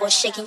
was shaking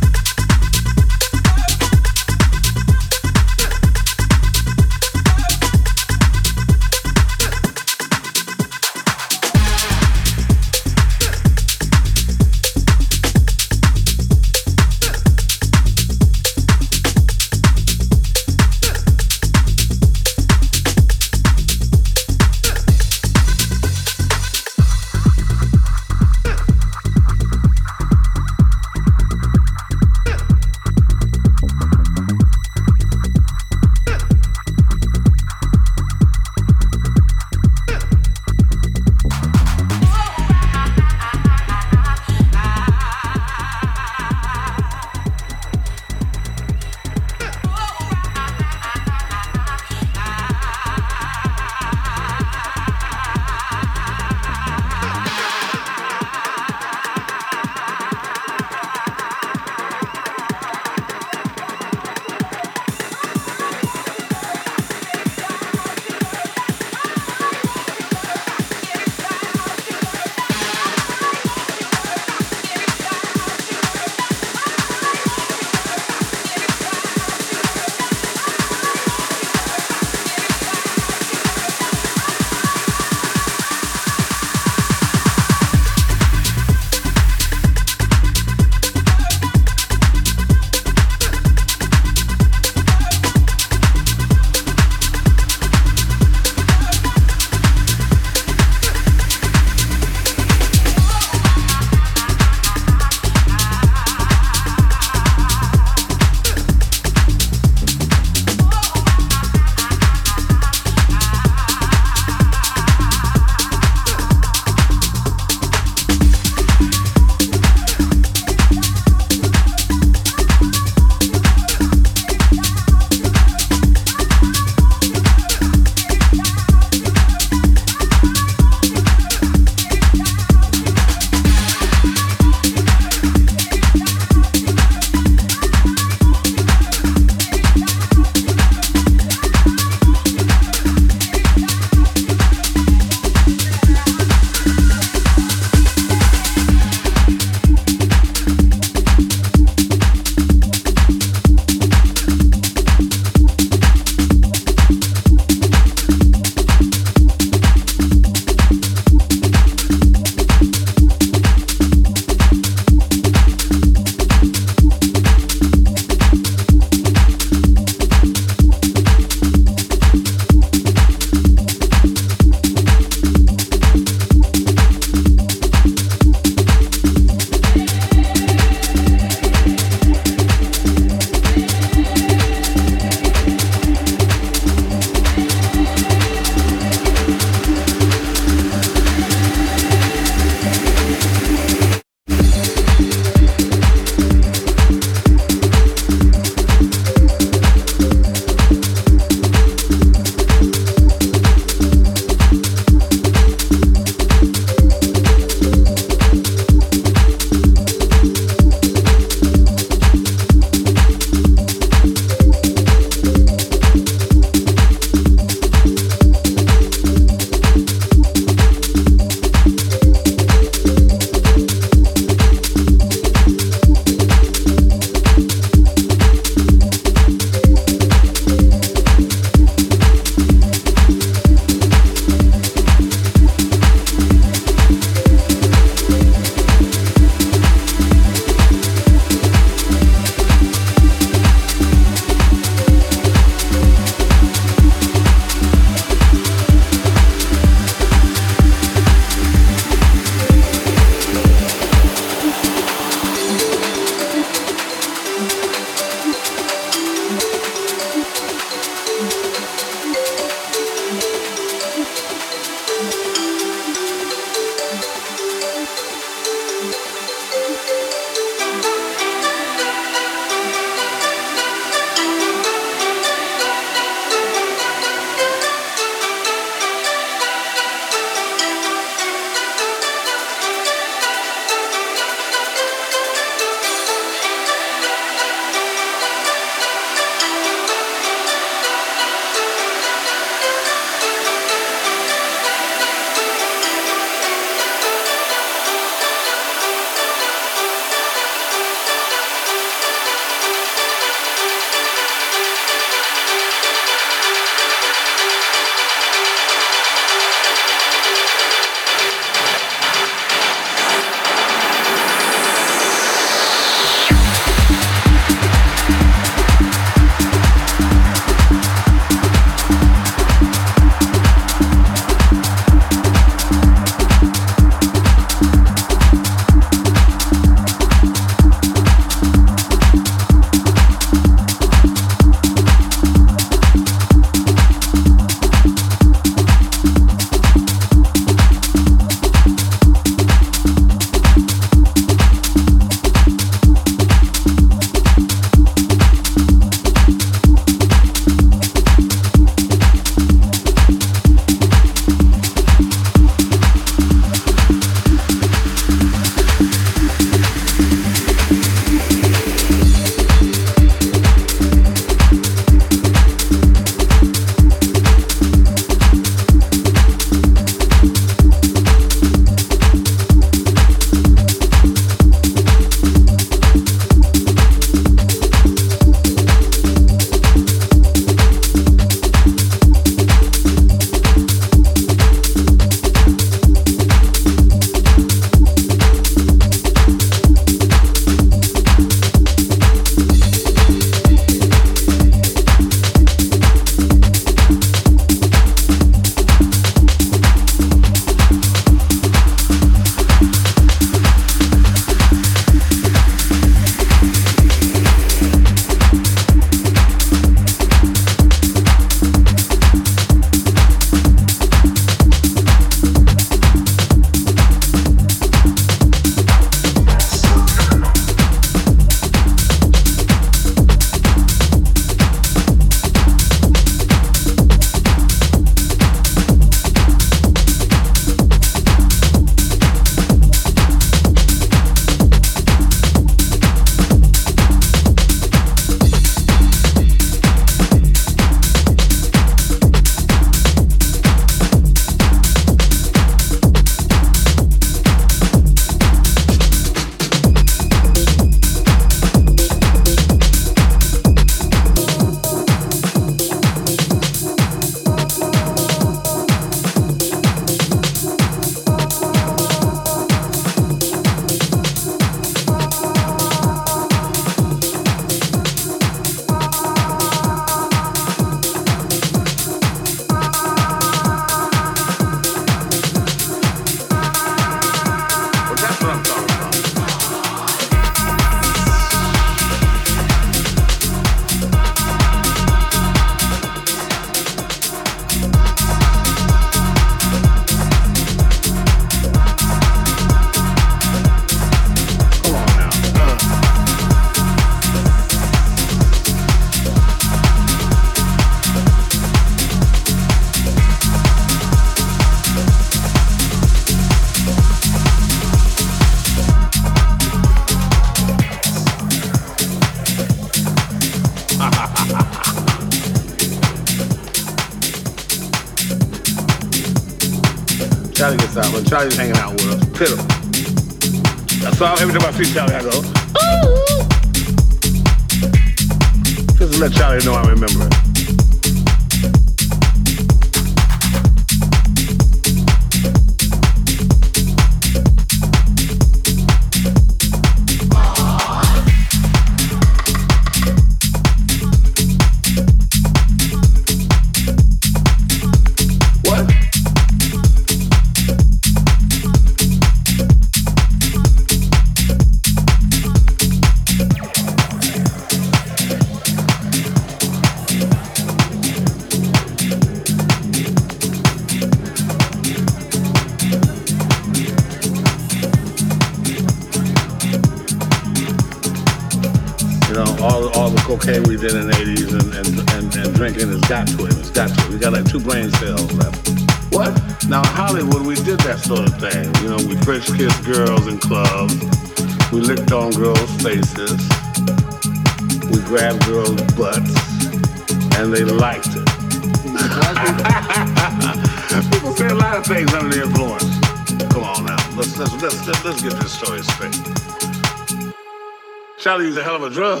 Charlie was a hell of a drug.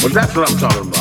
Well, that's what I'm talking about.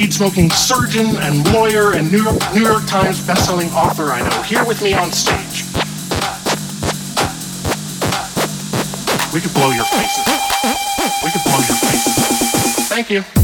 weed smoking surgeon and lawyer and New York, New York Times bestselling author I know here with me on stage. We could blow your faces. We could blow your faces. Thank you.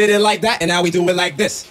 Did it like that, and now we do it like this.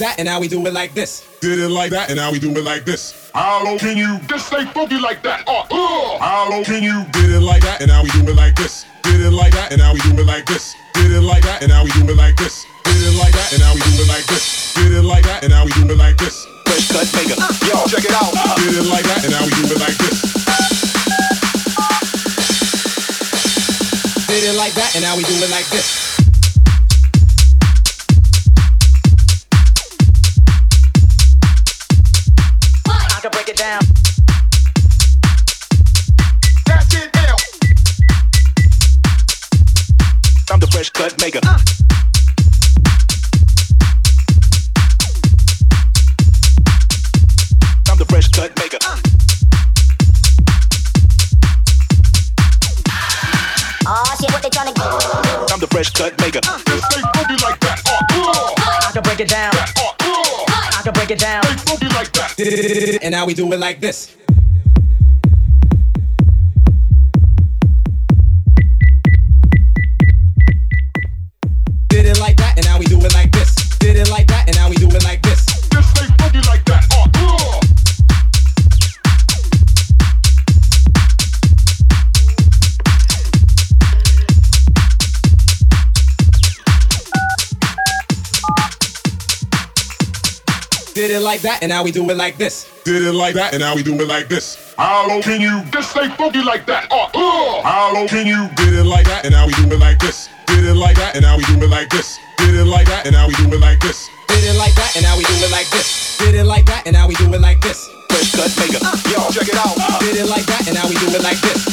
That, and now we do it like this. Did it like that, and now we do it like this. How low can you? This stay boogie like that. Uh, uh. How low can you? Did it like that, and now we do it like this. Did it like that, and now we do it like this. We do it like this. Did it like that, and now we do it like this. Did it like that, and now we do it like this. This stay boogie like that. Uh, uh. Did it like that, and now we do it like this. Did it like that, and now we do it like this. How low can you? This stay boogie like that. Uh, uh. How low can you? Did it like that, and now we do it like this. Did it like that, and now we do it like this. Did it like that, and now we do it like this. Did it like that, and now we do it like this. Did it like that, and now we do it like this. Fresh cut maker. Yo, check it out. Did it like that, and now we do it like this.